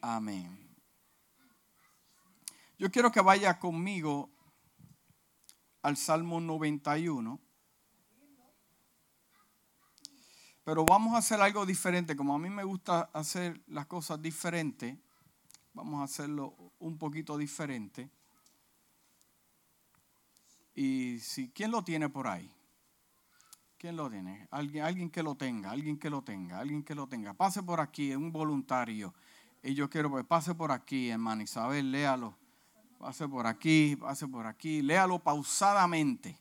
Amén. Yo quiero que vaya conmigo al Salmo 91. Pero vamos a hacer algo diferente. Como a mí me gusta hacer las cosas diferentes, vamos a hacerlo un poquito diferente. Y si, ¿quién lo tiene por ahí? ¿Quién lo tiene? Alguien, alguien que lo tenga, alguien que lo tenga, alguien que lo tenga. Pase por aquí, un voluntario. Y yo quiero que pues, pase por aquí, hermano Isabel, léalo. Pase por aquí, pase por aquí. Léalo pausadamente.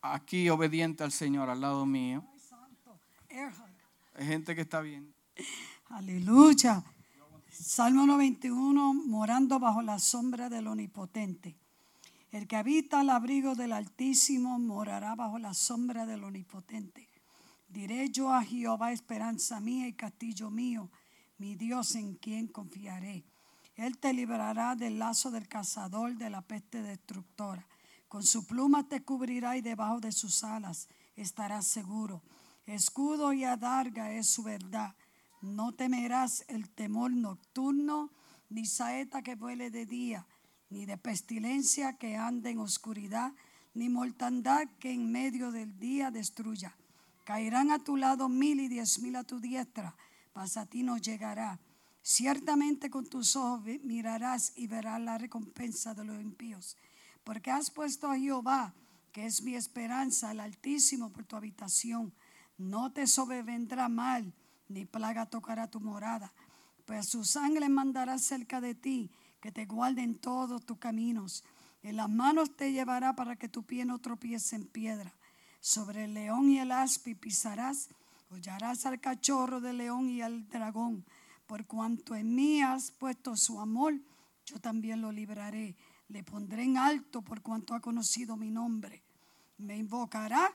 Aquí obediente al Señor, al lado mío. Hay gente que está bien. Aleluya. Salmo 91, morando bajo la sombra del Omnipotente. El que habita al abrigo del Altísimo morará bajo la sombra del Omnipotente. Diré yo a Jehová, esperanza mía y castillo mío, mi Dios en quien confiaré. Él te librará del lazo del cazador, de la peste destructora. Con su pluma te cubrirá y debajo de sus alas estarás seguro. Escudo y adarga es su verdad. No temerás el temor nocturno, ni saeta que vuele de día, ni de pestilencia que ande en oscuridad, ni mortandad que en medio del día destruya. Caerán a tu lado mil y diez mil a tu diestra, mas a ti no llegará. Ciertamente con tus ojos mirarás y verás la recompensa de los impíos. Porque has puesto a Jehová, que es mi esperanza, el Altísimo, por tu habitación. No te sobrevendrá mal, ni plaga tocará tu morada. Pues su sangre mandará cerca de ti, que te guarde en todos tus caminos. En las manos te llevará para que tu pie no tropiece en piedra. Sobre el león y el aspi pisarás, hollarás al cachorro del león y al dragón. Por cuanto en mí has puesto su amor, yo también lo libraré. Le pondré en alto por cuanto ha conocido mi nombre. Me invocará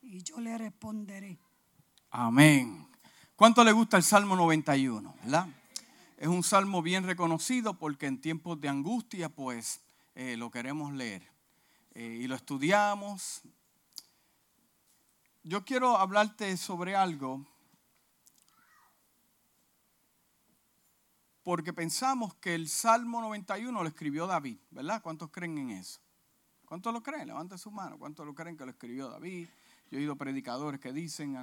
y yo le responderé. Amén. ¿Cuánto le gusta el Salmo 91? ¿Verdad? Es un salmo bien reconocido porque en tiempos de angustia, pues eh, lo queremos leer eh, y lo estudiamos. Yo quiero hablarte sobre algo porque pensamos que el Salmo 91 lo escribió David, ¿verdad? ¿Cuántos creen en eso? ¿Cuántos lo creen? Levante su mano. ¿Cuántos lo creen que lo escribió David? Yo he oído predicadores que dicen,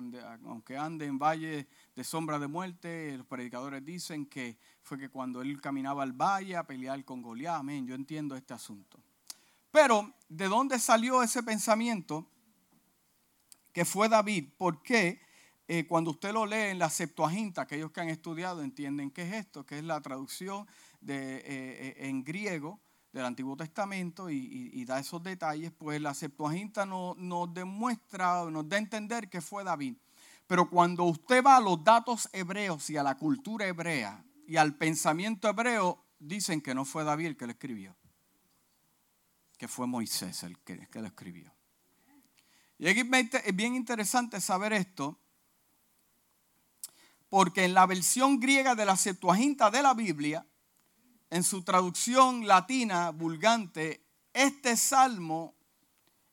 aunque ande en valle de sombra de muerte, los predicadores dicen que fue que cuando él caminaba al valle a pelear con Goliat, amén, yo entiendo este asunto. Pero, ¿de dónde salió ese pensamiento que fue David? ¿Por qué? Eh, cuando usted lo lee en la Septuaginta, aquellos que han estudiado entienden qué es esto, que es la traducción de, eh, eh, en griego del Antiguo Testamento y, da esos detalles, pues la Septuaginta nos demuestra, nos da a entender que fue David. Pero cuando usted va a los datos hebreos y a la cultura hebrea y al pensamiento hebreo, dicen que no fue David el que lo escribió, que fue Moisés el que, que lo escribió. Y es bien interesante saber esto, porque en la versión griega de la Septuaginta de la Biblia, en su traducción latina vulgante, este salmo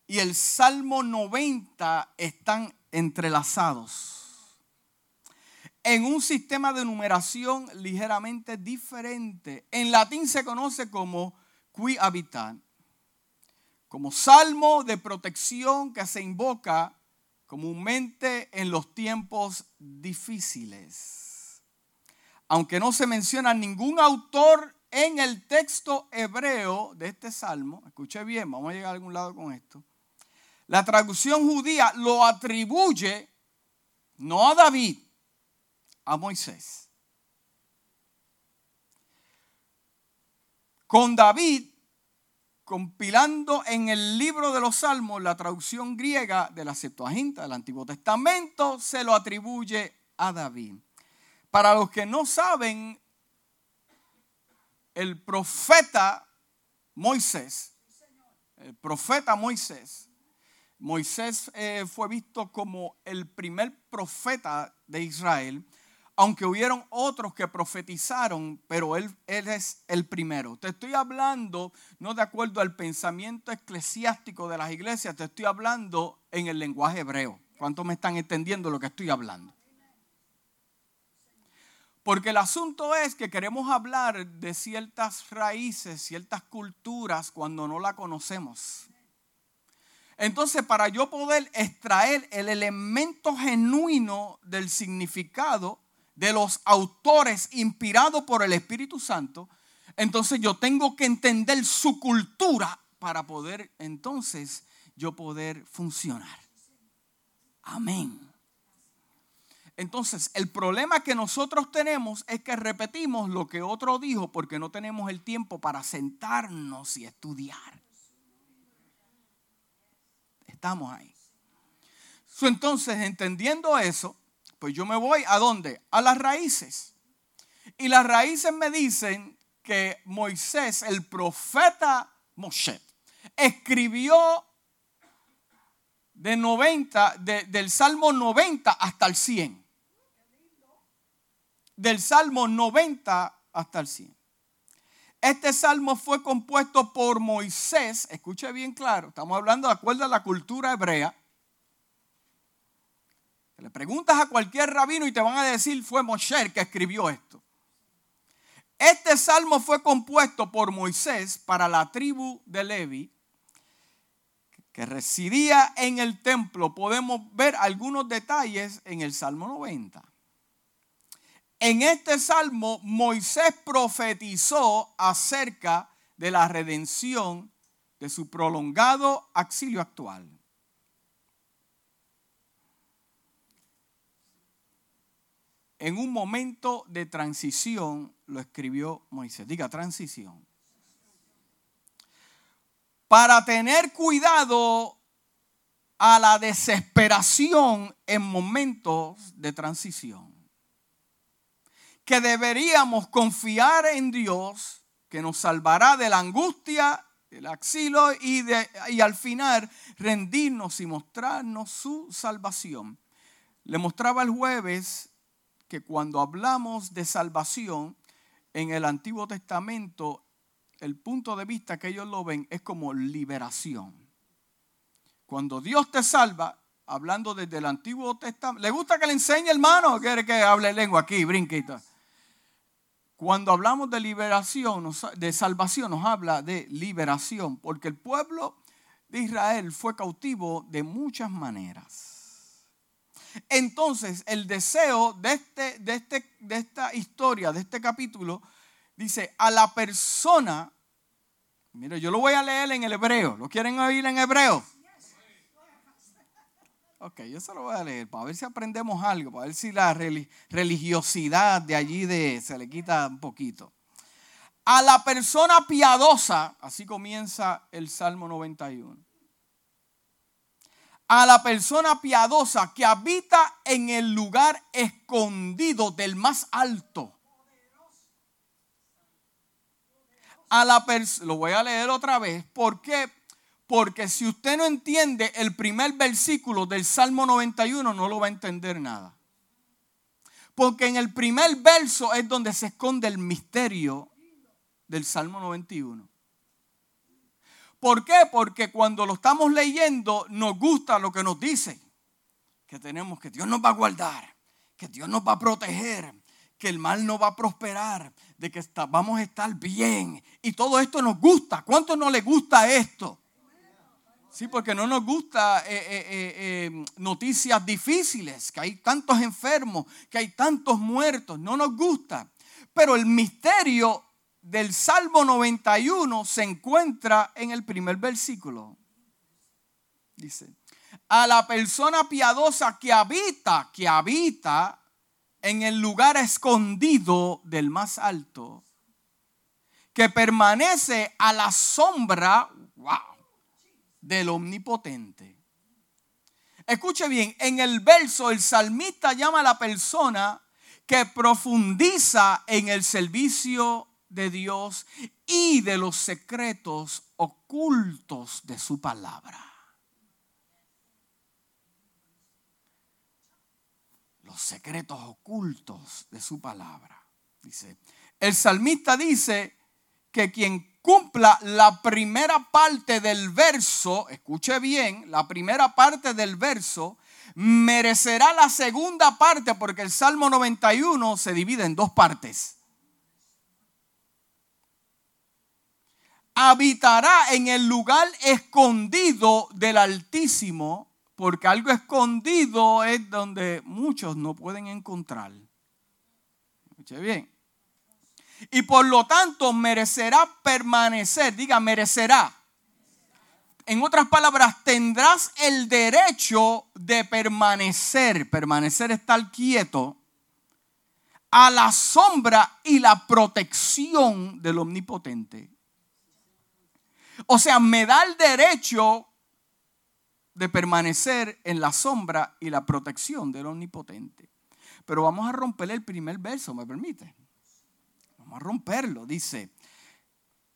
y el salmo 90 están entrelazados en un sistema de numeración ligeramente diferente. En latín se conoce como qui habitat, como salmo de protección que se invoca comúnmente en los tiempos difíciles. Aunque no se menciona ningún autor en el texto hebreo de este salmo, escuche bien, vamos a llegar a algún lado con esto, la traducción judía lo atribuye no a David, a Moisés. Con David compilando en el libro de los Salmos la traducción griega de la Septuaginta del Antiguo Testamento, se lo atribuye a David. Para los que no saben, el profeta Moisés, el profeta Moisés, Moisés eh, fue visto como el primer profeta de Israel, aunque hubieron otros que profetizaron, pero él, es el primero. Te estoy hablando no de acuerdo al pensamiento eclesiástico de las iglesias, te estoy hablando en el lenguaje hebreo. ¿Cuántos me están entendiendo lo que estoy hablando? Porque el asunto es que queremos hablar de ciertas raíces, ciertas culturas cuando no la conocemos. Entonces, para yo poder extraer el elemento genuino del significado de los autores inspirados por el Espíritu Santo, entonces yo tengo que entender su cultura para poder entonces yo poder funcionar. Amén. Entonces, el problema que nosotros tenemos es que repetimos lo que otro dijo porque no tenemos el tiempo para sentarnos y estudiar. Estamos ahí. Entonces, entendiendo eso, pues yo me voy a dónde? A las raíces. Y las raíces me dicen que Moisés, el profeta Moshe, escribió de 90, del Salmo 90 hasta el 100. Del Salmo 90 hasta el 100. Este salmo fue compuesto por Moisés, escuche bien claro, estamos hablando de acuerdo a la cultura hebrea. Le preguntas a cualquier rabino y te van a decir fue Moshe que escribió esto. Este salmo fue compuesto por Moisés para la tribu de Levi, que residía en el templo. Podemos ver algunos detalles en el Salmo 90. En este salmo Moisés profetizó acerca de la redención de su prolongado exilio actual. En un momento de transición lo escribió Moisés. Diga transición. Para tener cuidado a la desesperación en momentos de transición que deberíamos confiar en Dios, que nos salvará de la angustia, del axilo y, de, y al final rendirnos y mostrarnos su salvación. Le mostraba el jueves que cuando hablamos de salvación en el Antiguo Testamento, el punto de vista que ellos lo ven es como liberación. Cuando Dios te salva, hablando desde el Antiguo Testamento, ¿le gusta que le enseñe hermano quiere que hable lengua aquí, brinquita? Cuando hablamos de liberación, de salvación, nos habla de liberación, porque el pueblo de Israel fue cautivo de muchas maneras. Entonces, el deseo de, este, de, este, de esta historia, de este capítulo, dice, a la persona, mire, yo lo voy a leer en el hebreo, ¿lo quieren oír en hebreo? Ok, yo se lo voy a leer para ver si aprendemos algo, para ver si la religiosidad de allí de, se le quita un poquito. A la persona piadosa, así comienza el Salmo 91. A la persona piadosa que habita en el lugar escondido del más alto. A la lo voy a leer otra vez. ¿Por qué? Porque si usted no entiende el primer versículo del Salmo 91, no lo va a entender nada. Porque en el primer verso es donde se esconde el misterio del Salmo 91. ¿Por qué? Porque cuando lo estamos leyendo nos gusta lo que nos dice. Que tenemos, que Dios nos va a guardar, que Dios nos va a proteger, que el mal no va a prosperar, de que vamos a estar bien. Y todo esto nos gusta. ¿Cuánto no le gusta esto? Sí, porque no nos gusta eh, eh, eh, noticias difíciles, que hay tantos enfermos, que hay tantos muertos, no nos gusta. Pero el misterio del Salmo 91 se encuentra en el primer versículo. Dice, a la persona piadosa que habita, que habita en el lugar escondido del más alto, que permanece a la sombra, del omnipotente. Escuche bien, en el verso el salmista llama a la persona que profundiza en el servicio de Dios y de los secretos ocultos de su palabra. Los secretos ocultos de su palabra. Dice, el salmista dice que quien cumpla la primera parte del verso, escuche bien, la primera parte del verso, merecerá la segunda parte porque el Salmo 91 se divide en dos partes. Habitará en el lugar escondido del Altísimo, porque algo escondido es donde muchos no pueden encontrar. Escuche bien. Y por lo tanto merecerá permanecer, diga, merecerá en otras palabras, tendrás el derecho de permanecer, permanecer estar quieto, a la sombra y la protección del omnipotente. O sea, me da el derecho de permanecer en la sombra y la protección del omnipotente. Pero vamos a romper el primer verso, ¿me permite? Vamos a romperlo. Dice,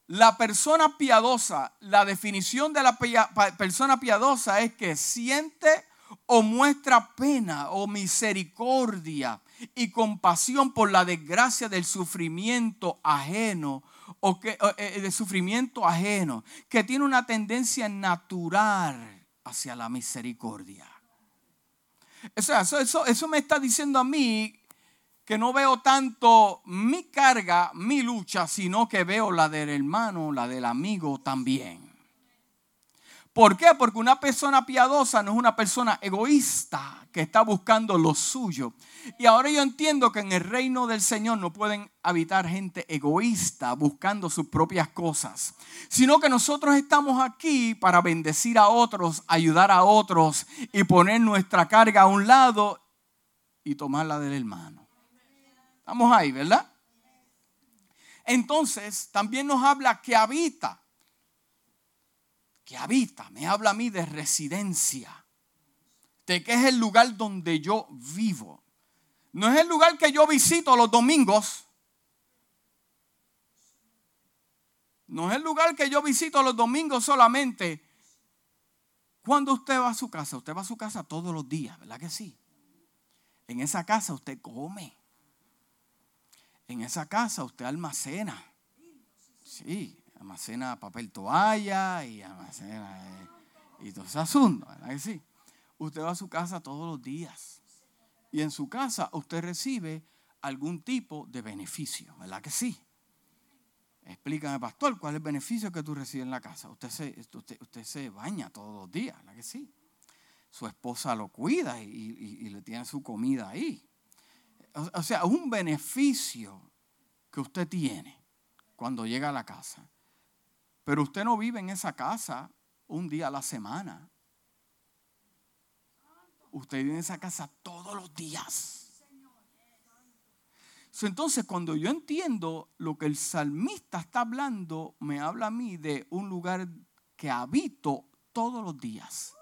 la persona piadosa, la definición de la persona piadosa es que siente o muestra pena o misericordia y compasión por la desgracia del sufrimiento ajeno o que, eh, de sufrimiento ajeno, que tiene una tendencia natural hacia la misericordia. eso, eso, eso me está diciendo a mí que no veo tanto mi carga, mi lucha, sino que veo la del hermano, la del amigo también. ¿Por qué? Porque una persona piadosa no es una persona egoísta que está buscando lo suyo. Y ahora yo entiendo que en el reino del Señor no pueden habitar gente egoísta buscando sus propias cosas, sino que nosotros estamos aquí para bendecir a otros, ayudar a otros y poner nuestra carga a un lado y tomar la del hermano. Estamos ahí, ¿verdad? Entonces, también nos habla que habita. Habita, me habla a mí de residencia. De que es el lugar donde yo vivo. No es el lugar que yo visito los domingos. No es el lugar que yo visito los domingos solamente. Cuando usted va a su casa, usted va a su casa todos los días, ¿verdad que sí? En esa casa usted come. En esa casa usted almacena. Sí, almacena papel toalla y almacena eh, y todo ese asunto, ¿verdad que sí? Usted va a su casa todos los días. Y en su casa usted recibe algún tipo de beneficio, ¿verdad que sí? Explícame, pastor, ¿cuál es el beneficio que tú recibes en la casa? Usted se, usted, se baña todos los días, ¿verdad que sí? Su esposa lo cuida y le tiene su comida ahí o sea, un beneficio que usted tiene cuando llega a la casa. Pero usted no vive en esa casa un día a la semana. Usted vive en esa casa todos los días. Entonces, cuando yo entiendo lo que el salmista está hablando, me habla a mí de un lugar que habito todos los días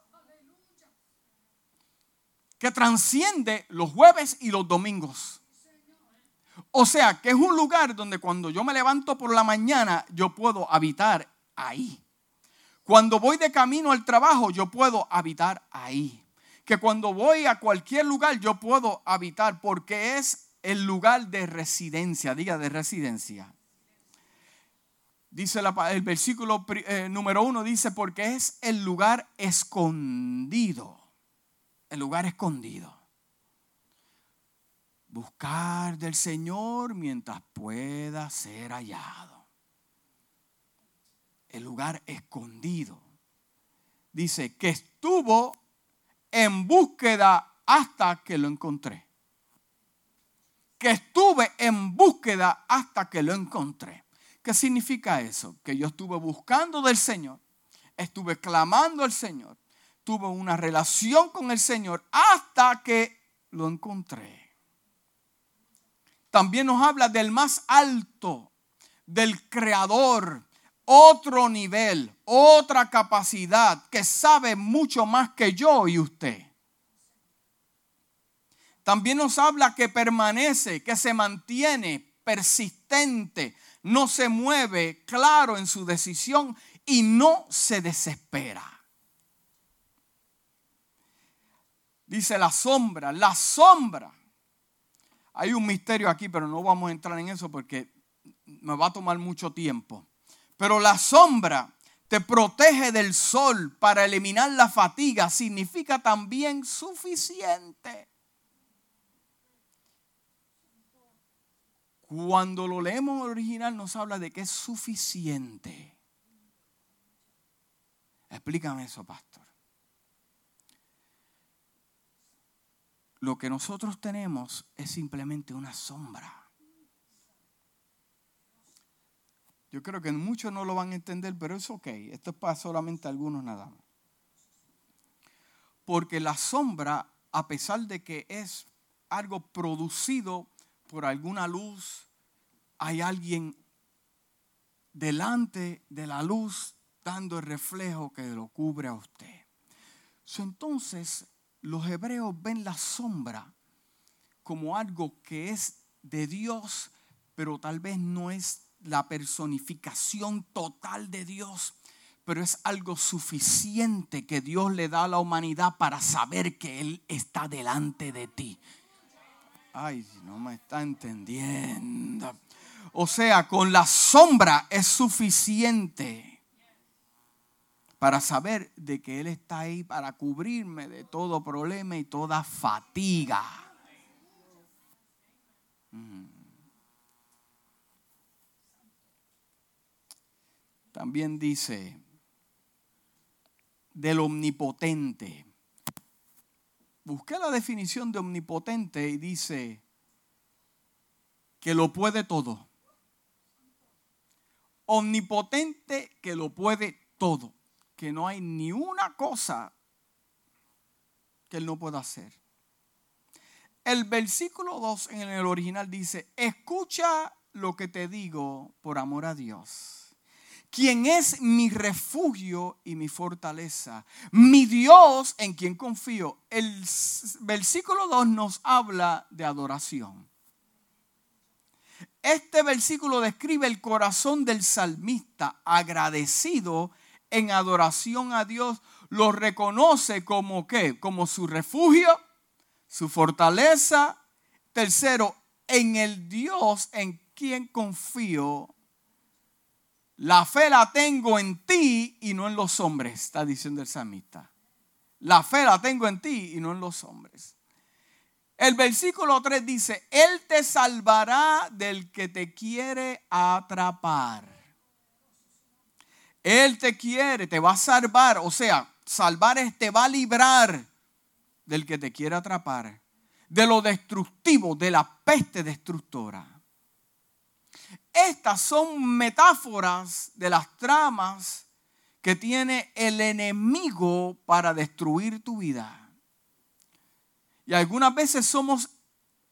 que transciende los jueves y los domingos. O sea, que es un lugar donde cuando yo me levanto por la mañana, yo puedo habitar ahí. Cuando voy de camino al trabajo, yo puedo habitar ahí. Que cuando voy a cualquier lugar, yo puedo habitar porque es el lugar de residencia, diga de residencia. Dice el versículo eh, número uno, dice, porque es el lugar escondido el lugar escondido. Buscar del Señor mientras pueda ser hallado. El lugar escondido. Dice que estuvo en búsqueda hasta que lo encontré. Que estuve en búsqueda hasta que lo encontré. ¿Qué significa eso? Que yo estuve buscando del Señor, estuve clamando al Señor, tuvo una relación con el Señor hasta que lo encontré. También nos habla del más alto, del creador, otro nivel, otra capacidad que sabe mucho más que yo y usted. También nos habla que permanece, que se mantiene persistente, no se mueve, claro en su decisión y no se desespera. Dice la sombra, la sombra. Hay un misterio aquí, pero no vamos a entrar en eso porque me va a tomar mucho tiempo. Pero la sombra te protege del sol para eliminar la fatiga, significa también suficiente. Cuando lo leemos original nos habla de que es suficiente. Explícame eso, pastor. Lo que nosotros tenemos es simplemente una sombra. Yo creo que muchos no lo van a entender, pero es ok. Esto es para solamente algunos nada más. Porque la sombra, a pesar de que es algo producido por alguna luz, hay alguien delante de la luz dando el reflejo que lo cubre a usted. entonces, los hebreos ven la sombra como algo que es de Dios, pero tal vez no es la personificación total de Dios, pero es algo suficiente que Dios le da a la humanidad para saber que Él está delante de ti. Ay, no me está entendiendo. O sea, con la sombra es suficiente para saber de que Él está ahí para cubrirme de todo problema y toda fatiga. Mm. También dice del omnipotente. Busqué la definición de omnipotente y dice que lo puede todo. Omnipotente que lo puede todo. Que no hay ni una cosa que él no pueda hacer. El versículo 2 en el original dice, escucha lo que te digo por amor a Dios quien es mi refugio y mi fortaleza, mi Dios en quien confío. El versículo 2 nos habla de adoración. Este versículo describe el corazón del salmista agradecido en adoración a Dios. Lo reconoce como qué? Como su refugio, su fortaleza. Tercero, en el Dios en quien confío la fe la tengo en ti y no en los hombres, está diciendo el samita. La fe la tengo en ti y no en los hombres. El versículo 3 dice, Él te salvará del que te quiere atrapar. Él te quiere, te va a salvar. O sea, salvar es te va a librar del que te quiere atrapar. De lo destructivo, de la peste destructora. Estas son metáforas de las tramas que tiene el enemigo para destruir tu vida. Y algunas veces somos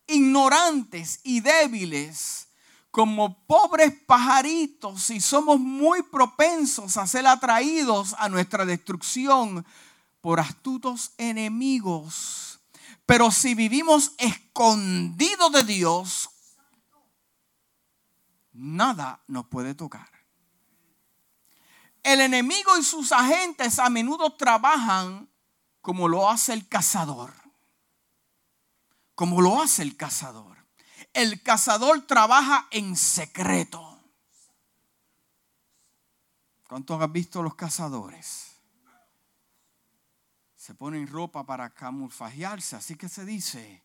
ignorantes y débiles como pobres pajaritos y somos muy propensos a ser atraídos a nuestra destrucción por astutos enemigos. Pero si vivimos escondidos de Dios, nada nos puede tocar. El enemigo y sus agentes a menudo trabajan como lo hace el cazador. Como lo hace el cazador. El cazador trabaja en secreto. ¿Cuántos han visto los cazadores? Se ponen ropa para camuflajearse, así que se dice,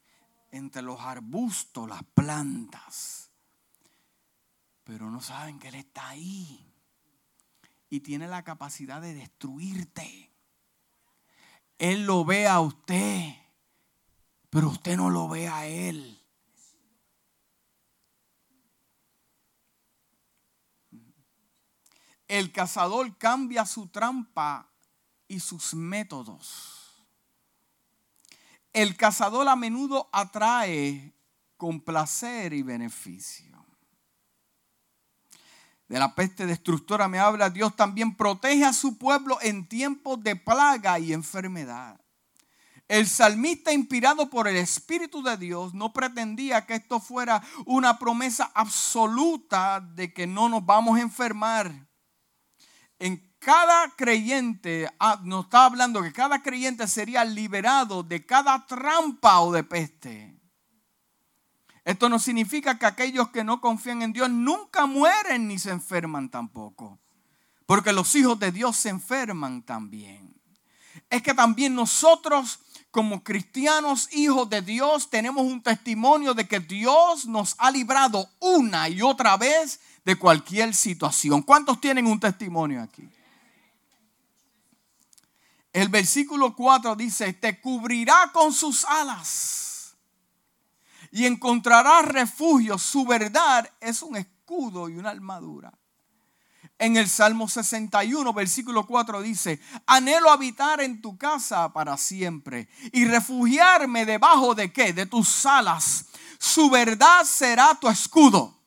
entre los arbustos, las plantas pero no saben que Él está ahí y tiene la capacidad de destruirte. Él lo ve a usted, pero usted no lo ve a Él. El cazador cambia su trampa y sus métodos. El cazador a menudo atrae con placer y beneficio de la peste destructora me habla, Dios también protege a su pueblo en tiempos de plaga y enfermedad. El salmista, inspirado por el Espíritu de Dios, no pretendía que esto fuera una promesa absoluta de que no nos vamos a enfermar. En cada creyente, ah, nos está hablando que cada creyente sería liberado de cada trampa o de peste. Esto no significa que aquellos que no confían en Dios nunca mueren ni se enferman tampoco. Porque los hijos de Dios se enferman también. Es que también nosotros como cristianos, hijos de Dios, tenemos un testimonio de que Dios nos ha librado una y otra vez de cualquier situación. ¿Cuántos tienen un testimonio aquí? El versículo 4 dice, te cubrirá con sus alas y encontrarás refugio. Su verdad es un escudo y una armadura. En el Salmo 61, versículo 4 dice, anhelo habitar en tu casa para siempre y refugiarme debajo de qué? De tus alas. Su verdad será tu escudo.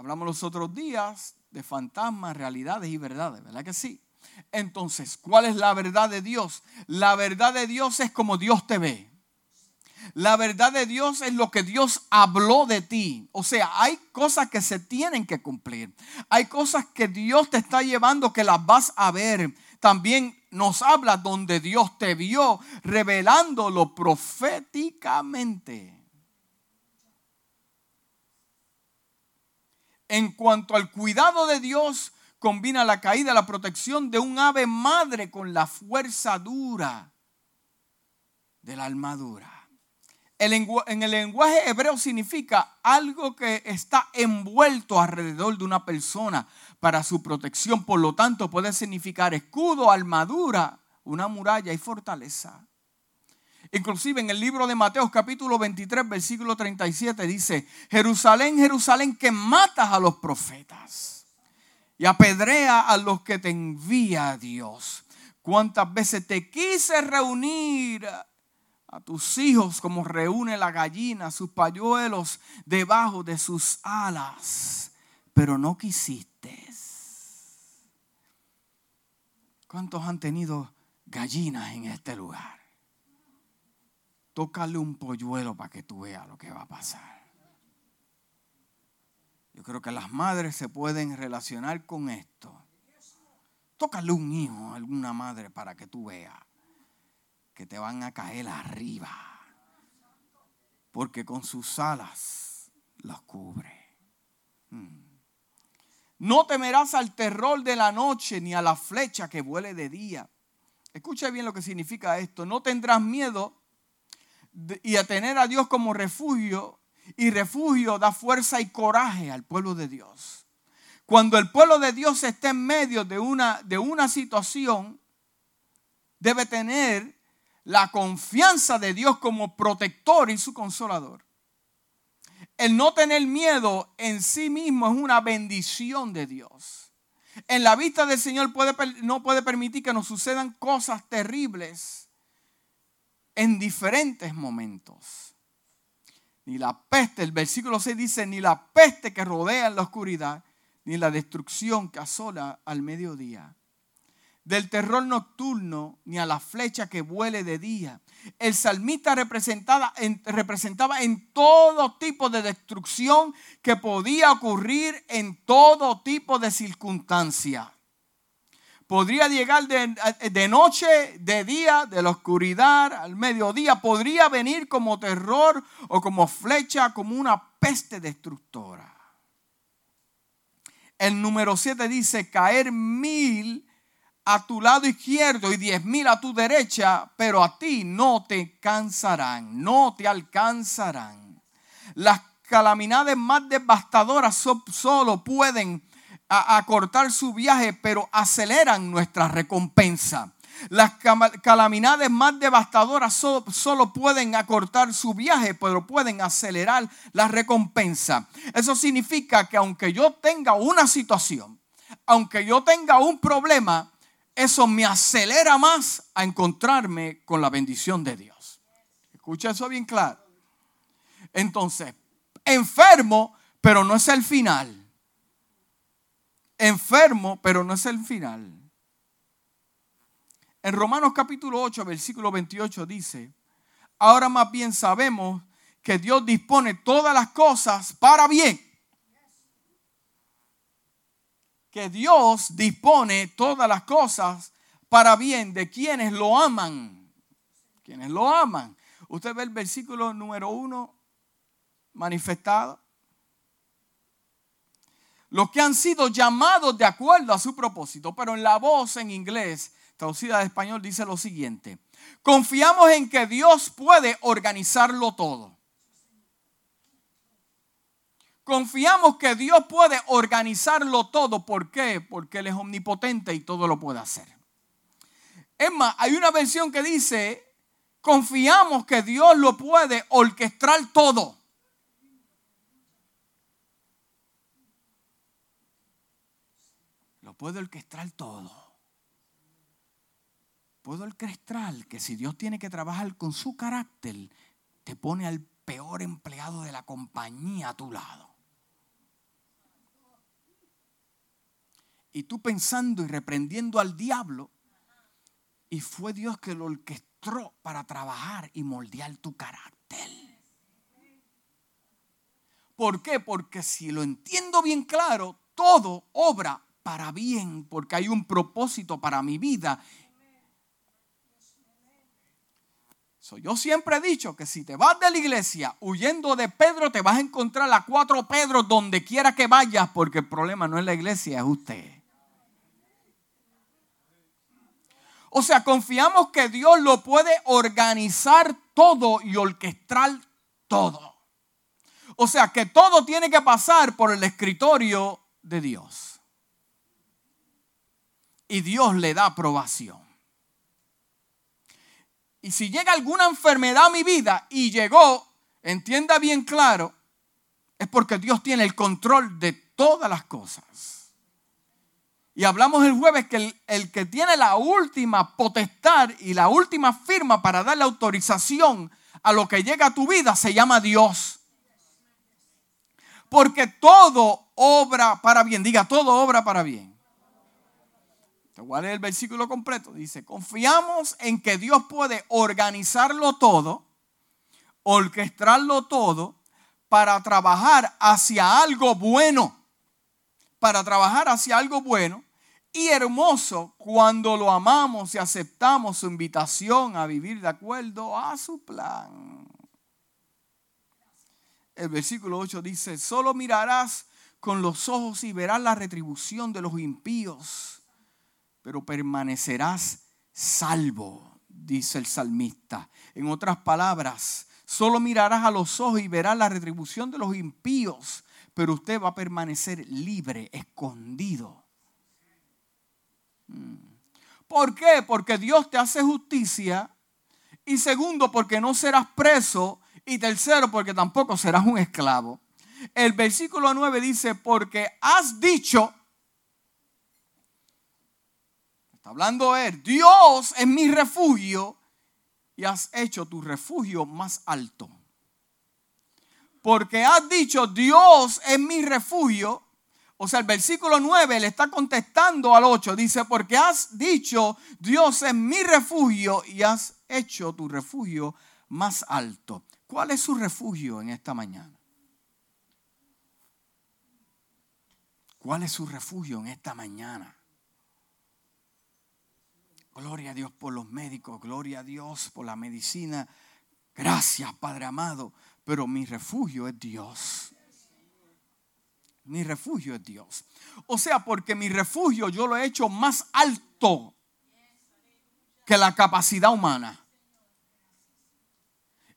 Hablamos los otros días de fantasmas, realidades y verdades, ¿verdad que sí? Entonces, ¿cuál es la verdad de Dios? La verdad de Dios es como Dios te ve. La verdad de Dios es lo que Dios habló de ti. O sea, hay cosas que se tienen que cumplir. Hay cosas que Dios te está llevando que las vas a ver. También nos habla donde Dios te vio, revelándolo proféticamente. En cuanto al cuidado de Dios, combina la caída, la protección de un ave madre con la fuerza dura de la armadura en el lenguaje hebreo significa algo que está envuelto alrededor de una persona para su protección. Por lo tanto, puede significar escudo, armadura, una muralla y fortaleza. Inclusive en el libro de Mateo capítulo 23 versículo 37 dice, Jerusalén, Jerusalén, que matas a los profetas y apedrea a los que te envía Dios. ¿Cuántas veces te quise reunir a tus hijos como reúne la gallina sus pañuelos debajo de sus alas, pero no quisiste. ¿Cuántos han tenido gallinas en este lugar? Tócale un polluelo para que tú veas lo que va a pasar. Yo creo que las madres se pueden relacionar con esto. Tócale un hijo a alguna madre para que tú veas que te van a caer arriba. Porque con sus alas los cubre. Hmm. No temerás al terror de la noche ni a la flecha que vuele de día. Escucha bien lo que significa esto. No tendrás miedo y a tener a Dios como refugio. Y refugio da fuerza y coraje al pueblo de Dios. Cuando el pueblo de Dios está en medio de una, de una situación, debe tener la confianza de Dios como protector y su consolador. El no tener miedo en sí mismo es una bendición de Dios. En la vista del Señor no puede permitir que nos sucedan cosas terribles en diferentes momentos. Ni la peste, el versículo 6 dice, ni la peste que rodea en la oscuridad, ni la destrucción que asola al mediodía del terror nocturno ni a la flecha que vuele de día. El salmista representaba en, representaba en todo tipo de destrucción que podía ocurrir en todo tipo de circunstancia. Podría llegar de, de noche, de día, de la oscuridad, al mediodía. Podría venir como terror o como flecha, como una peste destructora. El número 7 dice, caer mil a tu lado izquierdo y diez mil a tu derecha, pero a ti no te cansarán, no te alcanzarán. Las calamidades más devastadoras solo pueden acortar su viaje, pero aceleran nuestra recompensa. Las calamidades más devastadoras solo, pueden acortar su viaje, pero pueden acelerar la recompensa. Eso significa que aunque yo tenga una situación, aunque yo tenga un problema, eso me acelera más a encontrarme con la bendición de Dios. Escucha eso bien claro. Entonces, enfermo, pero no es el final. Enfermo, pero no es el final. En Romanos capítulo 8, versículo 28 dice, ahora más bien sabemos que Dios dispone todas las cosas para bien que Dios dispone todas las cosas para bien de quienes lo aman. Quienes lo aman. Usted ve el versículo número uno manifestado. Los que han sido llamados de acuerdo a su propósito. Pero en la voz en inglés, traducida de español, dice lo siguiente. Confiamos en que Dios puede organizarlo todo. Confiamos que Dios puede organizarlo todo. ¿Por qué? Porque Él es omnipotente y todo lo puede hacer. Es más, hay una versión que dice, confiamos que Dios lo puede orquestar todo. Lo puede orquestar todo. Puedo orquestar que si Dios tiene que trabajar con su carácter, te pone al peor empleado de la compañía a tu lado. Y tú pensando y reprendiendo al diablo, y fue Dios que lo orquestó para trabajar y moldear tu carácter. ¿Por qué? Porque si lo entiendo bien claro, todo obra para bien, porque hay un propósito para mi vida. yo siempre he dicho que si te vas de la iglesia huyendo de Pedro, te vas a encontrar a cuatro Pedros donde quiera que vayas, porque el problema no es la iglesia, es usted. O sea, confiamos que Dios lo puede organizar todo y orquestar todo. O sea, que todo tiene que pasar por el escritorio de Dios. Y Dios le da aprobación. Y si llega alguna enfermedad a mi vida y llegó, entienda bien claro, es porque Dios tiene el control de todas las cosas. Y hablamos el jueves que el, que tiene la última potestad y la última firma para dar la autorización a lo que llega a tu vida se llama Dios. Porque todo obra para bien. Diga, todo obra para bien. A leer el versículo completo. Dice, confiamos en que Dios puede organizarlo todo, orquestarlo todo, para trabajar hacia algo bueno. Para trabajar hacia algo bueno y hermoso cuando lo amamos y aceptamos su invitación a vivir de acuerdo a su plan. El versículo 8 dice, solo mirarás con los ojos y verás la retribución de los impíos, pero permanecerás salvo, dice el salmista. En otras palabras, solo mirarás a los ojos y verás la retribución de los impíos, pero usted va a permanecer libre, escondido ¿Por qué? Porque Dios te hace justicia. Y segundo, porque no serás preso. Y tercero, porque tampoco serás un esclavo. El versículo 9 dice, porque has dicho, está hablando él, Dios es mi refugio y has hecho tu refugio más alto. Porque has dicho, Dios es mi refugio o sea, el versículo 9 le está contestando al 8. Dice, porque has dicho, Dios es mi refugio y has hecho tu refugio más alto. ¿Cuál es su refugio en esta mañana? ¿Cuál es su refugio en esta mañana? Gloria a Dios por los médicos, gloria a Dios por la medicina. Gracias, Padre amado. Pero mi refugio es Dios. Mi refugio es Dios. O sea, porque mi refugio yo lo he hecho más alto que la capacidad humana.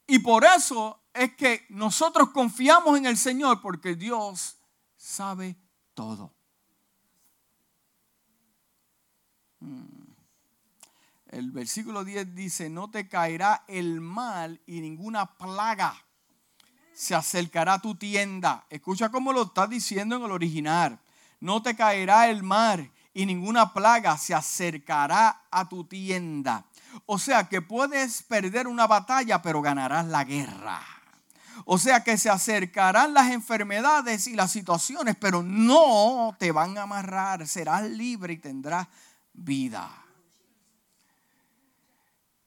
Y por eso es que nosotros confiamos en el Señor porque Dios sabe todo. El versículo 10 dice, no te caerá el mal y ninguna plaga se acercará a tu tienda. Escucha cómo lo está diciendo en el original. No te caerá el mar y ninguna plaga se acercará a tu tienda. O sea que puedes perder una batalla, pero ganarás la guerra. O sea que se acercarán las enfermedades y las situaciones, pero no te van a amarrar. Serás libre y tendrás vida.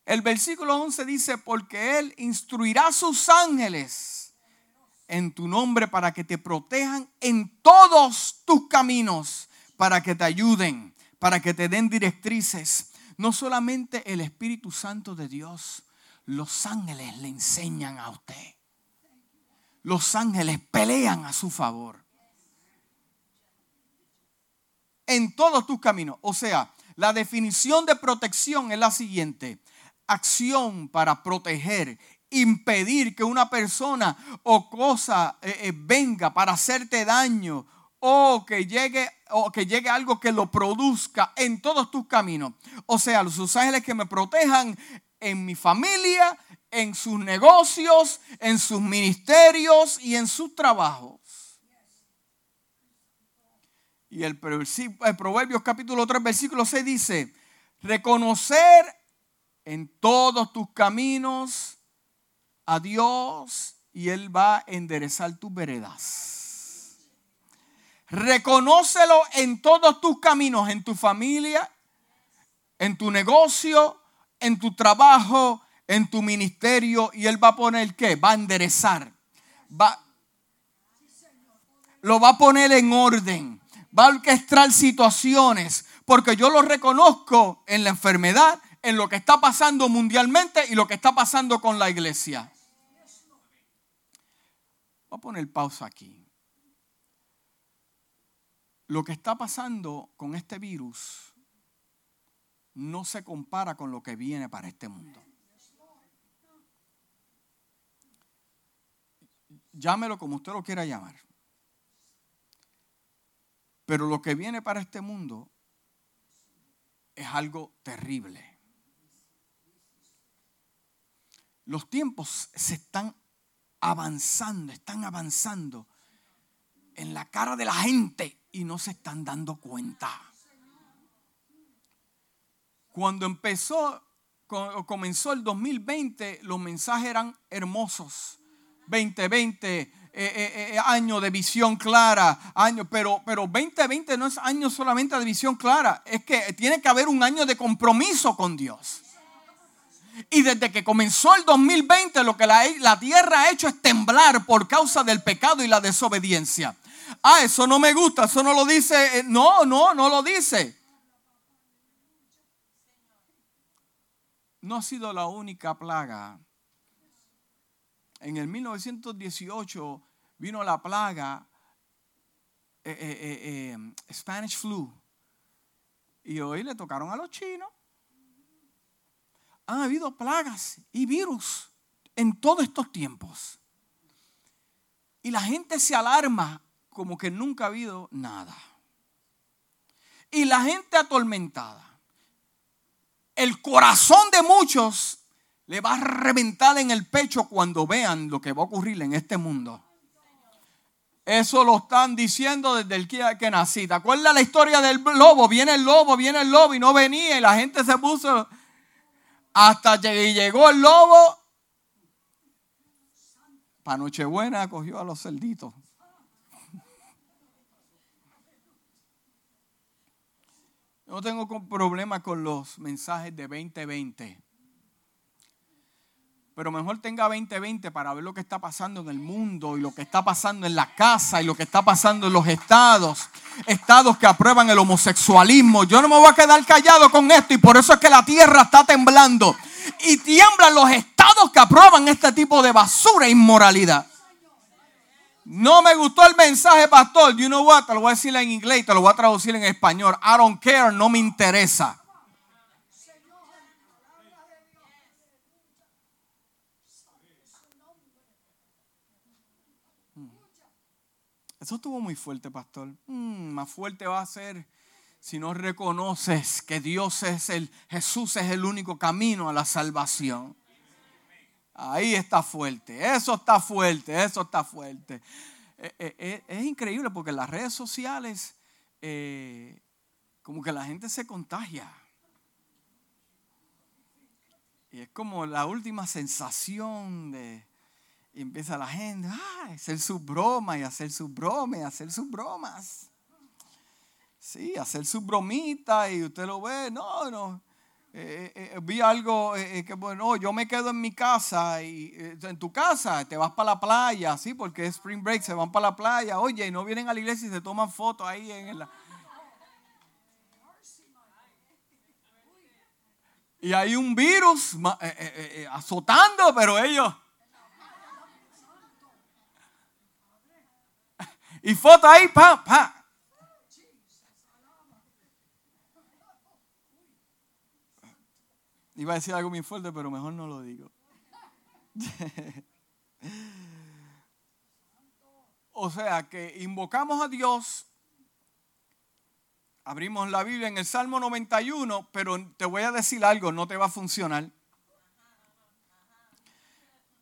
El versículo 11 dice, porque Él instruirá a sus ángeles en tu nombre para que te protejan en todos tus caminos, para que te ayuden, para que te den directrices. No solamente el Espíritu Santo de Dios, los ángeles le enseñan a usted. Los ángeles pelean a su favor. en todos tus caminos. O sea, la definición de protección es la siguiente. Acción para proteger, impedir que una persona o cosa eh, eh, venga para hacerte daño o que llegue o que llegue algo que lo produzca en todos tus caminos. O sea, los ángeles que me protejan en mi familia, en sus negocios, en sus ministerios y en sus trabajos. Y el, el Proverbios capítulo 3, versículo 6 dice, reconocer en todos tus caminos a Dios y Él va a enderezar tus veredas. Reconócelo en todos tus caminos, en tu familia, en tu negocio, en tu trabajo, en tu ministerio. Y Él va a poner qué? Va a enderezar. Va, lo va a poner en orden. Va a orquestar situaciones. Porque yo lo reconozco en la enfermedad, en lo que está pasando mundialmente y lo que está pasando con la iglesia. Voy a poner pausa aquí lo que está pasando con este virus no se compara con lo que viene para este mundo. Llámelo como usted lo quiera llamar. Pero lo que viene para este mundo es algo terrible. Los tiempos se están avanzando, están avanzando en la cara de la gente y no se están dando cuenta. Cuando empezó, comenzó el 2020, los mensajes eran hermosos. 2020, eh, eh, eh, año de visión clara, año, pero, pero 2020 no es año solamente de visión clara, es que tiene que haber un año de compromiso con Dios. Y desde que comenzó el 2020, lo que la, la, tierra ha hecho es temblar por causa del pecado y la desobediencia ah, eso no me gusta, eso no lo dice. Eh, no, no, no lo dice. No ha sido la única plaga. En el 1918 vino la plaga eh, eh, Spanish flu. Y hoy le tocaron a los chinos. Han habido plagas y virus en todos estos tiempos. Y la gente se alarma como que nunca ha habido nada. Y la gente atormentada. El corazón de muchos le va a reventar en el pecho cuando vean lo que va a ocurrir en este mundo. Eso lo están diciendo desde el día que nací. ¿Te acuerdas la historia del lobo? Viene el lobo, viene el lobo y no venía y la gente se puso hasta que llegó el lobo. Para Nochebuena cogió a los cerditos. No tengo problema con los mensajes de 2020. Pero mejor tenga 2020 para ver lo que está pasando en el mundo y lo que está pasando en la casa y lo que está pasando en los estados. Estados que aprueban el homosexualismo. Yo no me voy a quedar callado con esto y por eso es que la tierra está temblando. Y tiemblan los estados que aprueban este tipo de basura e inmoralidad. No me gustó el mensaje, pastor. You know what? Te lo voy a decir en inglés y te lo voy a traducir en español. I don't care, no me interesa. Eso estuvo muy fuerte, pastor. Hmm, más fuerte va a ser si no reconoces que Dios es el, Jesús es el único camino a la salvación. Ahí está fuerte, eso está fuerte, eso está fuerte. Eh, eh, eh, es increíble porque en las redes sociales como que la gente se contagia. Y es como la última sensación de... Y empieza la gente a hacer sus bromas y hacer sus bromas y hacer sus bromas. Sí, hacer sus bromitas y usted lo ve, no, no. Eh, eh, eh, vi algo que, bueno, yo me quedo en mi casa y en tu casa te vas para la playa, sí, porque es spring break, se van para la playa, oye, y no vienen a la iglesia y se toman fotos ahí en la... Y hay un virus azotando, pero ellos... Y foto ahí, pa, pa. Iba a decir algo bien fuerte, pero mejor no lo digo. o sea que invocamos a Dios, abrimos la Biblia en el Salmo 91, pero te voy a decir algo, no te va a funcionar.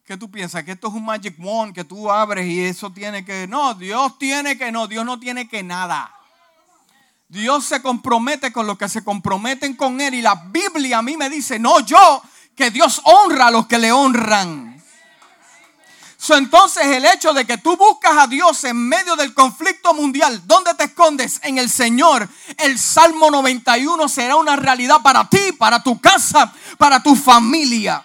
¿Qué tú piensas? Que esto es un magic wand que tú abres y eso tiene que... No, Dios tiene que no, Dios no tiene que nada. Dios se compromete con los que se comprometen con Él y la Biblia a mí me dice, no yo, que Dios honra a los que le honran. entonces el hecho de que tú buscas a Dios en medio del conflicto mundial, ¿dónde te escondes? En el Señor. El Salmo 91 será una realidad para ti, para tu casa, para tu familia.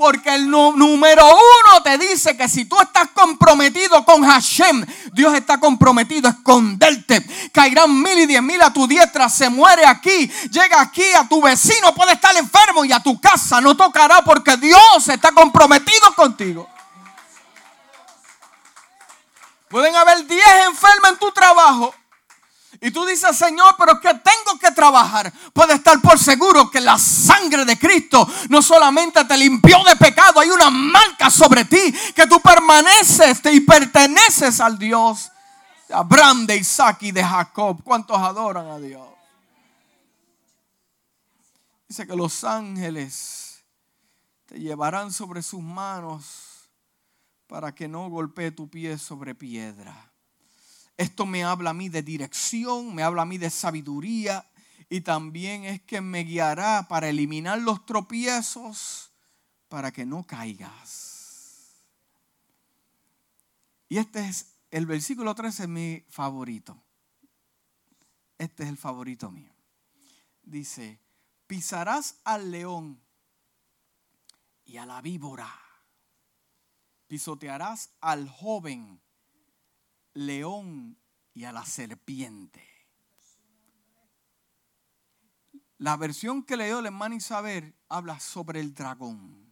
Porque el número uno te dice que si tú estás comprometido con Hashem, Dios está comprometido a esconderte. Caerán mil y diez mil a tu diestra, se muere aquí, llega aquí a tu vecino, puede estar enfermo y a tu casa no tocará porque Dios está comprometido contigo. Pueden haber diez enfermos en tu trabajo y tú dices, Señor, pero que tengo que trabajar. Puedes estar por seguro que la sangre de Cristo no solamente te limpió de pecado, hay una marca sobre ti que tú permaneces y perteneces al Dios de Abraham, de Isaac y de Jacob. ¿Cuántos adoran a Dios? Dice que los ángeles te llevarán sobre sus manos para que no golpee tu pie sobre piedra. Esto me habla a mí de dirección, me habla a mí de sabiduría y también es que me guiará para eliminar los tropiezos para que no caigas. Y este es el versículo 13 es mi favorito. Este es el favorito mío. Dice, pisarás al león y a la víbora. Pisotearás al joven león y a la serpiente. La versión que leyó el hermano Isabel habla sobre el dragón.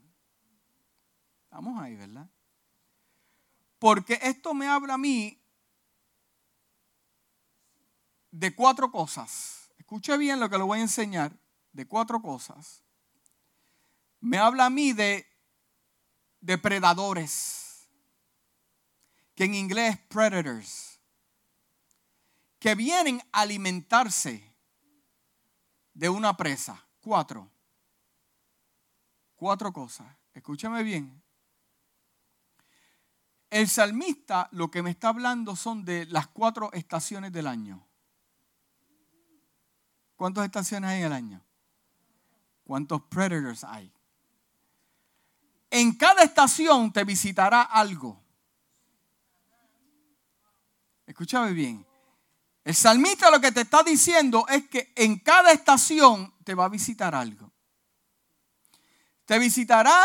Estamos ahí, ¿verdad? Porque esto me habla a mí de cuatro cosas. Escuche bien lo que le voy a enseñar. De cuatro cosas. Me habla a mí de depredadores que en inglés predators, que vienen a alimentarse de una presa. Cuatro. Cuatro cosas. Escúchame bien. El salmista lo que me está hablando son de las cuatro estaciones del año. ¿Cuántas estaciones hay en el año? ¿Cuántos predators hay? En cada estación te visitará algo. Escúchame bien. El salmista lo que te está diciendo es que en cada estación te va a visitar algo. Te visitará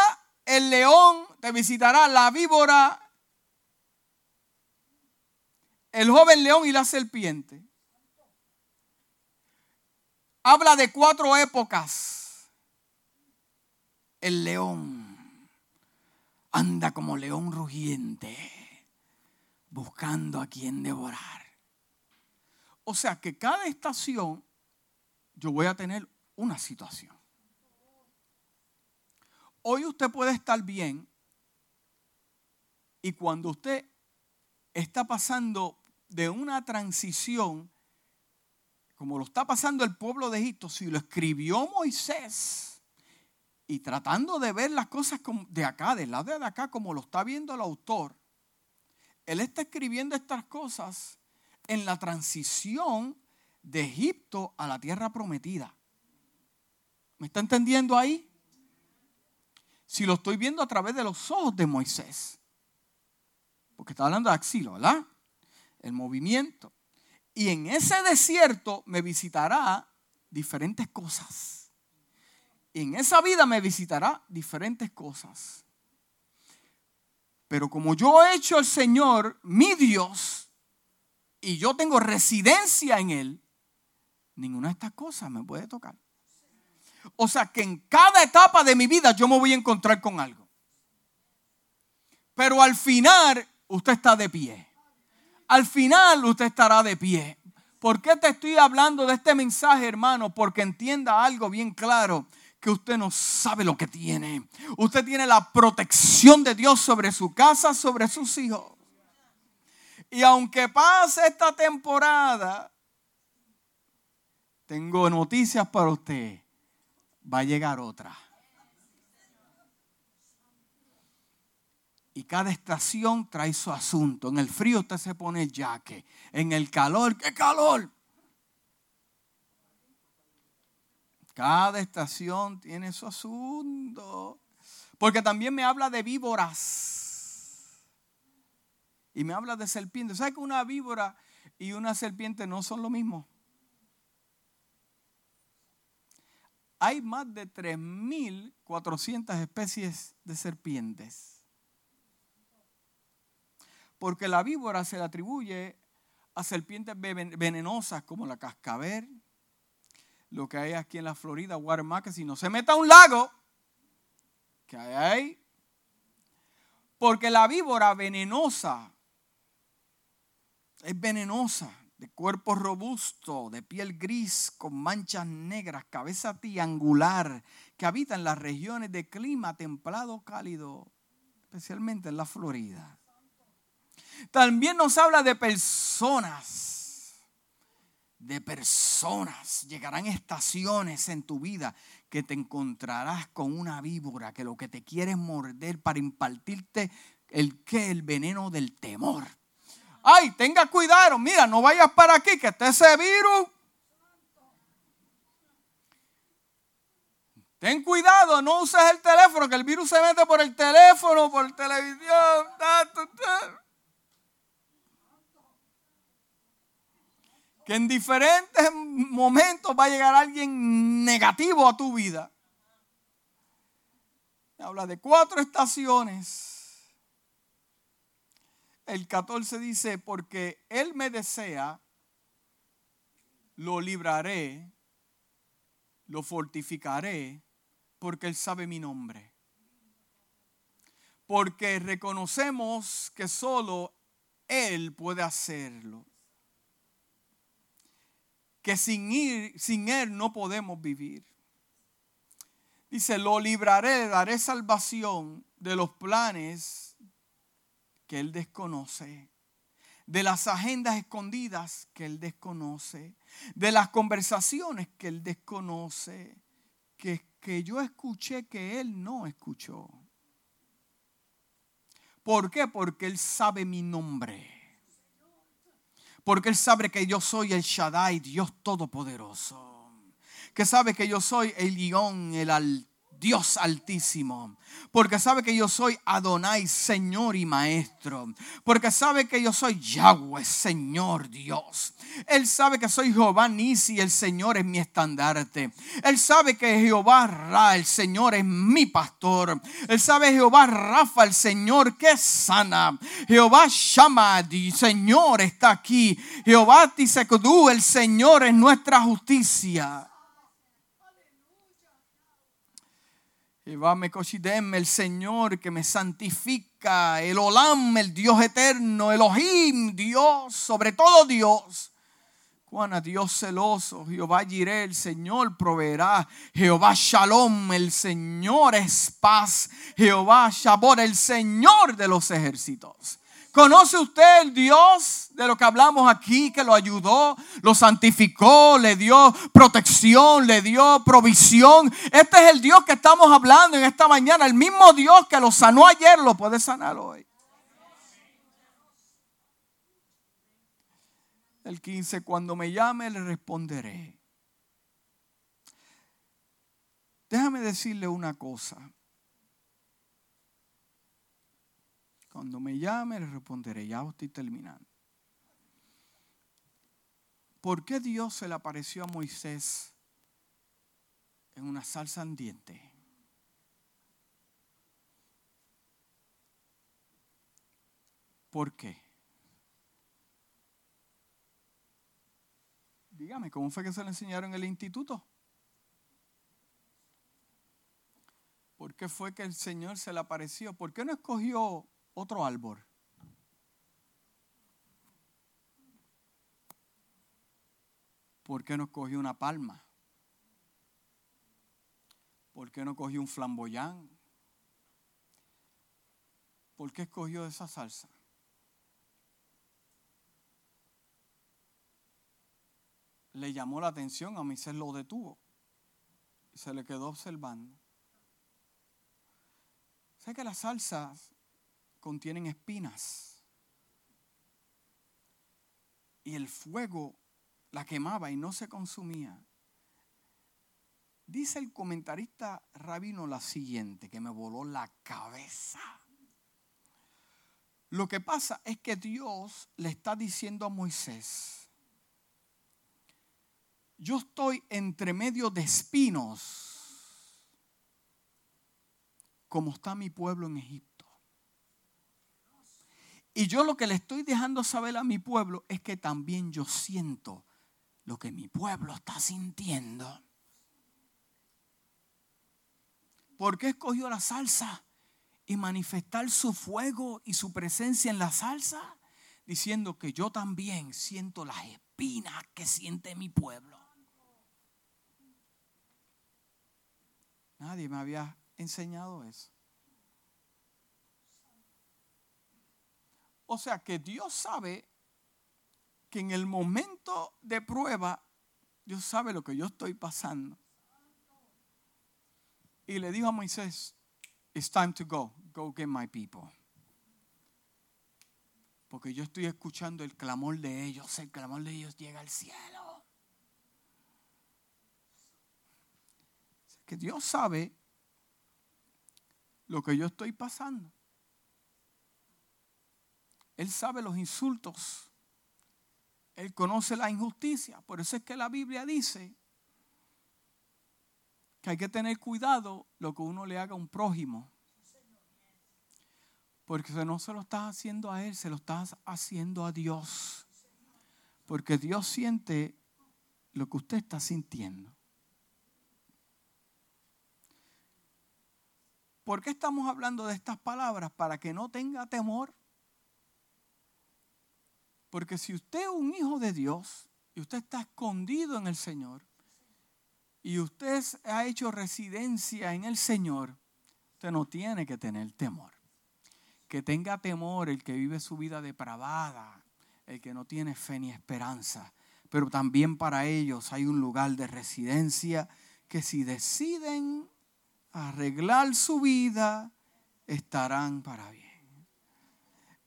el león, te visitará la víbora, el joven león y la serpiente. Habla de cuatro épocas. El león anda como león rugiente buscando a quien devorar. O sea que cada estación yo voy a tener una situación. Hoy usted puede estar bien y cuando usted está pasando de una transición, como lo está pasando el pueblo de Egipto, si lo escribió Moisés y tratando de ver las cosas de acá, del lado de acá, como lo está viendo el autor, él está escribiendo estas cosas en la transición de Egipto a la tierra prometida. ¿Me está entendiendo ahí? Si lo estoy viendo a través de los ojos de Moisés. Porque está hablando de Axilo, ¿verdad? El movimiento. Y en ese desierto me visitará diferentes cosas. Y en esa vida me visitará diferentes cosas. Pero como yo he hecho el Señor mi Dios y yo tengo residencia en Él, ninguna de estas cosas me puede tocar. O sea que en cada etapa de mi vida yo me voy a encontrar con algo. Pero al final usted está de pie. Al final usted estará de pie. ¿Por qué te estoy hablando de este mensaje, hermano? Porque entienda algo bien claro que usted no sabe lo que tiene. Usted tiene la protección de Dios sobre su casa, sobre sus hijos. Y aunque pase esta temporada, tengo noticias para usted. Va a llegar otra. Y cada estación trae su asunto. En el frío usted se pone el jaque. En el calor, ¡qué calor! Cada estación tiene su asunto. Porque también me habla de víboras. Y me habla de serpientes. ¿Sabe que una víbora y una serpiente no son lo mismo? Hay más de 3.400 especies de serpientes porque la víbora se le atribuye a serpientes venenosas como la cascabel, lo que hay aquí en la Florida, que si no se meta a un lago, que hay ahí. Porque la víbora venenosa es venenosa, de cuerpo robusto, de piel gris, con manchas negras, cabeza triangular, que habita en las regiones de clima templado cálido, especialmente en la Florida. También nos habla de personas. De personas. Llegarán estaciones en tu vida que te encontrarás con una víbora que lo que te quiere es morder para impartirte el que el veneno del temor. Ay, tenga cuidado, mira, no vayas para aquí que esté ese virus. Ten cuidado, no uses el teléfono, que el virus se mete por el teléfono, por televisión. Que en diferentes momentos va a llegar alguien negativo a tu vida. Habla de cuatro estaciones. El 14 dice, porque Él me desea, lo libraré, lo fortificaré, porque Él sabe mi nombre. Porque reconocemos que solo Él puede hacerlo que sin, ir, sin Él no podemos vivir. Dice, lo libraré, daré salvación de los planes que Él desconoce, de las agendas escondidas que Él desconoce, de las conversaciones que Él desconoce, que, que yo escuché que Él no escuchó. ¿Por qué? Porque Él sabe mi nombre. Porque Él sabe que yo soy el Shaddai, Dios Todopoderoso. Que sabe que yo soy el guion, el altar Dios altísimo. Porque sabe que yo soy Adonai, Señor y Maestro. Porque sabe que yo soy Yahweh, Señor Dios. Él sabe que soy Jehová Nisi, el Señor es mi estandarte. Él sabe que Jehová Ra, el Señor es mi pastor. Él sabe Jehová Rafa, el Señor que sana. Jehová Shama, Señor está aquí. Jehová Tisekudú, el Señor es nuestra justicia. Jehová me el Señor que me santifica, el Olam, el Dios eterno, Elohim, Dios, sobre todo Dios. Juana, Dios celoso, Jehová Jireh, el Señor proveerá, Jehová Shalom, el Señor es paz, Jehová Shabor, el Señor de los ejércitos. ¿Conoce usted el Dios de lo que hablamos aquí, que lo ayudó, lo santificó, le dio protección, le dio provisión? Este es el Dios que estamos hablando en esta mañana. El mismo Dios que lo sanó ayer lo puede sanar hoy. El 15, cuando me llame le responderé. Déjame decirle una cosa. Cuando me llame, le responderé. Ya estoy terminando. ¿Por qué Dios se le apareció a Moisés en una salsa andiente? ¿Por qué? Dígame, ¿cómo fue que se le enseñaron en el instituto? ¿Por qué fue que el Señor se le apareció? ¿Por qué no escogió otro árbol. ¿Por qué no cogió una palma? ¿Por qué no cogió un flamboyán? ¿Por qué escogió esa salsa? Le llamó la atención, a Moisés lo detuvo se le quedó observando. Sé que las salsas contienen espinas y el fuego la quemaba y no se consumía. Dice el comentarista rabino la siguiente, que me voló la cabeza. Lo que pasa es que Dios le está diciendo a Moisés, yo estoy entre medio de espinos, como está mi pueblo en Egipto. Y yo lo que le estoy dejando saber a mi pueblo es que también yo siento lo que mi pueblo está sintiendo. ¿Por qué escogió la salsa y manifestar su fuego y su presencia en la salsa? Diciendo que yo también siento las espinas que siente mi pueblo. Nadie me había enseñado eso. O sea que Dios sabe que en el momento de prueba, Dios sabe lo que yo estoy pasando. Y le dijo a Moisés, it's time to go, go get my people. Porque yo estoy escuchando el clamor de ellos, el clamor de ellos llega al cielo. Que Dios sabe lo que yo estoy pasando. Él sabe los insultos. Él conoce la injusticia. Por eso es que la Biblia dice que hay que tener cuidado lo que uno le haga a un prójimo. Porque no se lo estás haciendo a él, se lo estás haciendo a Dios. Porque Dios siente lo que usted está sintiendo. ¿Por qué estamos hablando de estas palabras? Para que no tenga temor. Porque si usted es un hijo de Dios y usted está escondido en el Señor, y usted ha hecho residencia en el Señor, usted no tiene que tener temor. Que tenga temor el que vive su vida depravada, el que no tiene fe ni esperanza. Pero también para ellos hay un lugar de residencia que si deciden arreglar su vida, estarán para bien.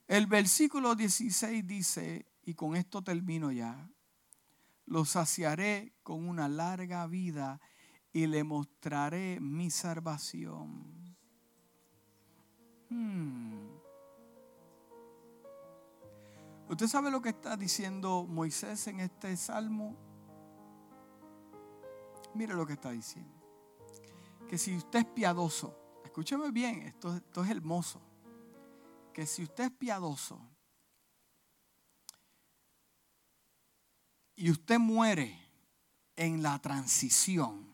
El versículo 16 dice, y con esto termino ya, lo saciaré con una larga vida y le mostraré mi salvación. Hmm. ¿Usted sabe lo que está diciendo Moisés en este salmo? Mire lo que está diciendo. Que si usted es piadoso, escúcheme bien, esto, esto es hermoso. Que si usted es piadoso y usted muere en la transición,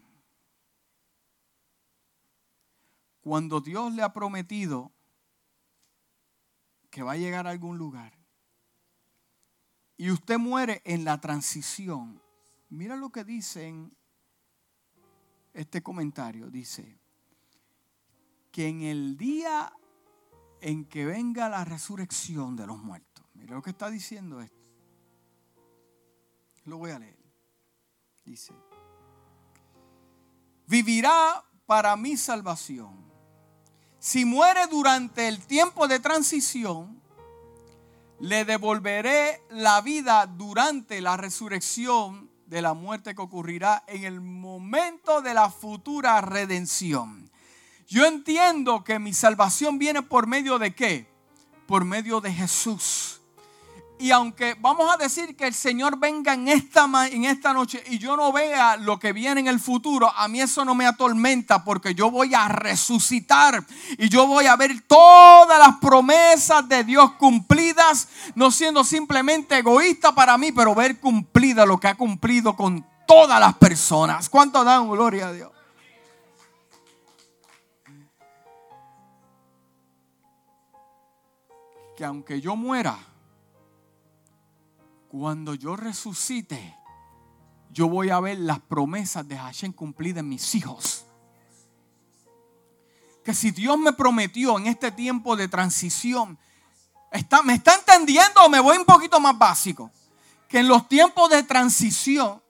cuando Dios le ha prometido que va a llegar a algún lugar y usted muere en la transición, mira lo que dice en este comentario, dice que en el día en que venga la resurrección de los muertos, mira lo que está diciendo esto, lo voy a leer. Dice, vivirá para mi salvación. Si muere durante el tiempo de transición, le devolveré la vida durante la resurrección de la muerte que ocurrirá en el momento de la futura redención. Yo entiendo que mi salvación viene por medio de qué? Por medio de Jesús. Y aunque vamos a decir que el Señor venga en esta, en esta noche y yo no vea lo que viene en el futuro, a mí eso no me atormenta porque yo voy a resucitar y yo voy a ver todas las promesas de Dios cumplidas, no siendo simplemente egoísta para mí, pero ver cumplida lo que ha cumplido con todas las personas. ¿Cuánto dan gloria a Dios? Que aunque yo muera, cuando yo resucite, yo voy a ver las promesas de Hashem cumplidas en mis hijos. que si Dios me prometió en este tiempo de transición, está, ¿me está entendiendo o me voy un poquito más básico? Que en los tiempos de transición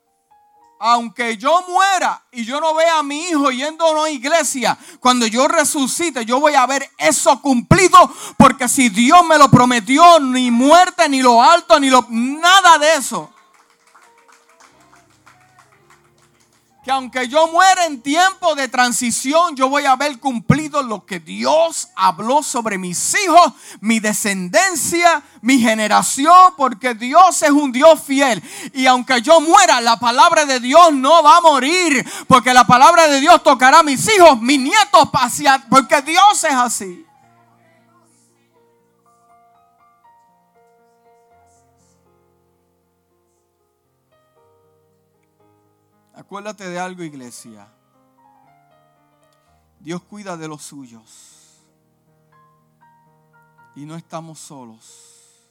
aunque yo muera y yo no vea a mi hijo yendo a una iglesia, cuando yo resucite, yo voy a ver eso cumplido, porque si Dios me lo prometió, ni muerte, ni lo alto, ni lo nada de eso. Que aunque yo muera en tiempo de transición, yo voy a haber cumplido lo que Dios habló sobre mis hijos, mi descendencia, mi generación, porque Dios es un Dios fiel. Y aunque yo muera, la palabra de Dios no va a morir, porque la palabra de Dios tocará a mis hijos, mis nietos, porque Dios es así. Acuérdate de algo, iglesia. Dios cuida de los suyos. Y no estamos solos.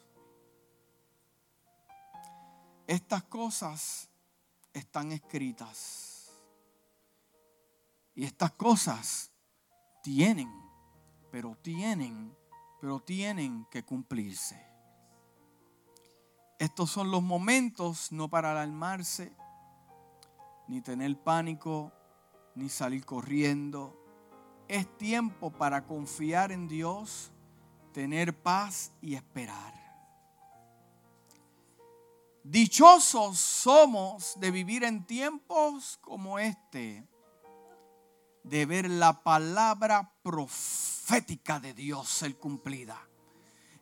Estas cosas están escritas. Y estas cosas tienen, pero tienen, pero tienen que cumplirse. Estos son los momentos no para alarmarse, ni tener pánico, ni salir corriendo. Es tiempo para confiar en Dios, tener paz y esperar. Dichosos somos de vivir en tiempos como este, de ver la palabra profética de Dios ser cumplida.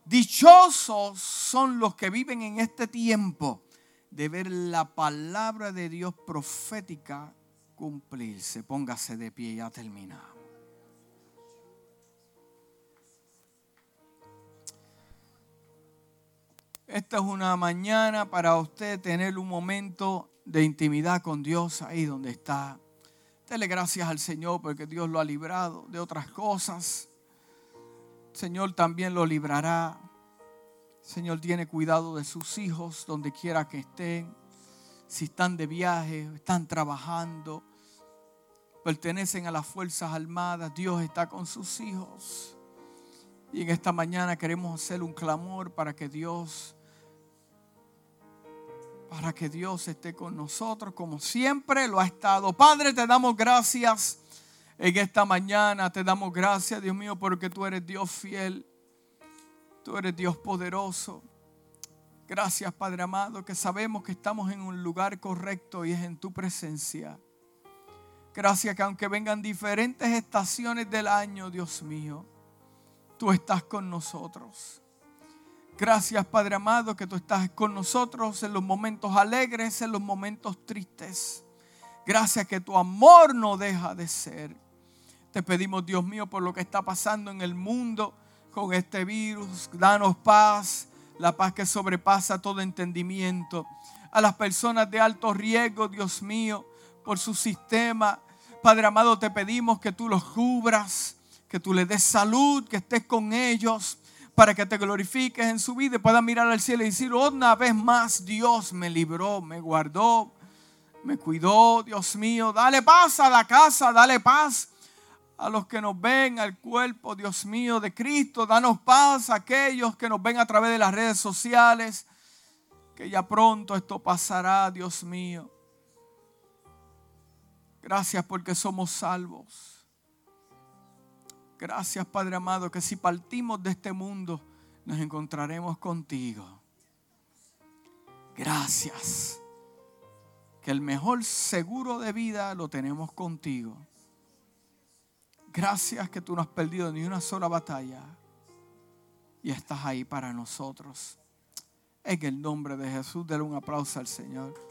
Dichosos son los que viven en este tiempo de ver la palabra de Dios profética cumplirse. Póngase de pie, ya terminamos. Esta es una mañana para usted tener un momento de intimidad con Dios ahí donde está. Dele gracias al Señor porque Dios lo ha librado de otras cosas. Señor también lo librará. Señor tiene cuidado de sus hijos donde quiera que estén. Si están de viaje, están trabajando, pertenecen a las Fuerzas Armadas, Dios está con sus hijos. Y en esta mañana queremos hacer un clamor para que Dios para que Dios esté con nosotros como siempre lo ha estado. Padre, te damos gracias en esta mañana, te damos gracias, Dios mío, porque tú eres Dios fiel. Eres Dios poderoso. Gracias, Padre amado, que sabemos que estamos en un lugar correcto y es en tu presencia. Gracias que aunque vengan diferentes estaciones del año, Dios mío, tú estás con nosotros. Gracias, Padre amado, que tú estás con nosotros en los momentos alegres, en los momentos tristes. Gracias que tu amor no deja de ser. Te pedimos, Dios mío, por lo que está pasando en el mundo con este virus. Danos paz, la paz que sobrepasa todo entendimiento. A las personas de alto riesgo, Dios mío, por su sistema. Padre amado, te pedimos que tú los cubras, que tú les des salud, que estés con ellos para que te glorifiques en su vida y puedan mirar al cielo y decir, una vez más Dios me libró, me guardó, me cuidó, Dios mío, dale paz a la casa, dale paz a los que nos ven, al cuerpo, Dios mío, de Cristo. Danos paz a aquellos que nos ven a través de las redes sociales, que ya pronto esto pasará, Dios mío. Gracias porque somos salvos. Gracias, Padre amado, que si partimos de este mundo, nos encontraremos contigo. Gracias. Que el mejor seguro de vida lo tenemos contigo. Gracias que tú no has perdido ni una sola batalla y estás ahí para nosotros. En el nombre de Jesús, denle un aplauso al Señor.